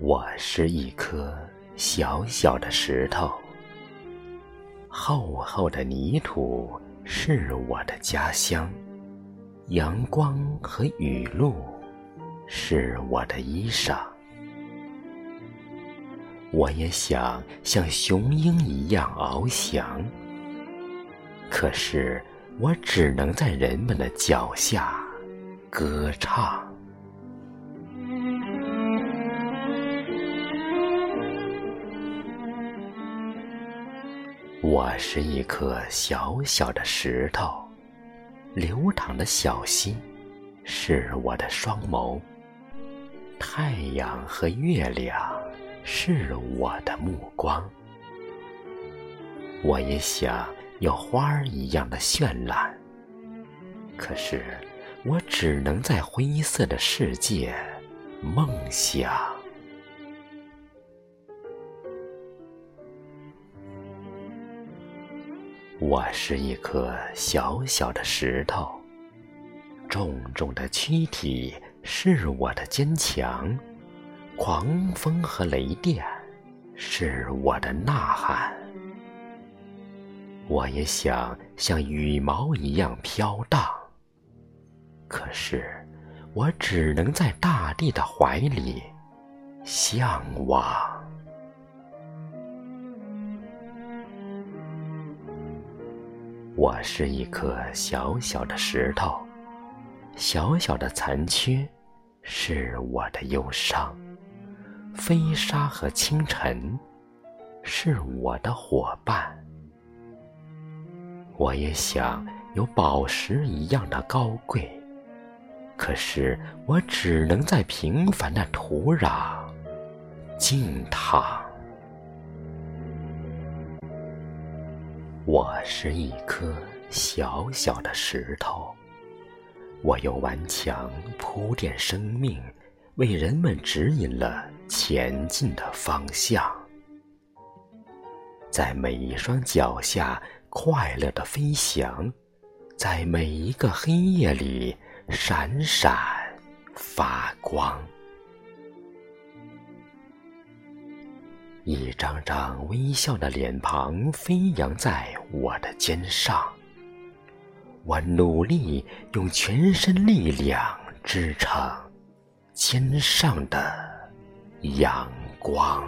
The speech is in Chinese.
我是一颗小小的石头，厚厚的泥土是我的家乡，阳光和雨露是我的衣裳。我也想像雄鹰一样翱翔，可是我只能在人们的脚下歌唱。我是一颗小小的石头，流淌的小溪是我的双眸，太阳和月亮是我的目光。我也想有花儿一样的绚烂，可是我只能在灰色的世界梦想。我是一颗小小的石头，重重的躯体是我的坚强，狂风和雷电是我的呐喊。我也想像羽毛一样飘荡，可是我只能在大地的怀里向往。我是一颗小小的石头，小小的残缺是我的忧伤，飞沙和清晨是我的伙伴。我也想有宝石一样的高贵，可是我只能在平凡的土壤静躺。我是一颗小小的石头，我用顽强铺垫生命，为人们指引了前进的方向，在每一双脚下快乐的飞翔，在每一个黑夜里闪闪发光。一张张微笑的脸庞飞扬在我的肩上，我努力用全身力量支撑肩上的阳光。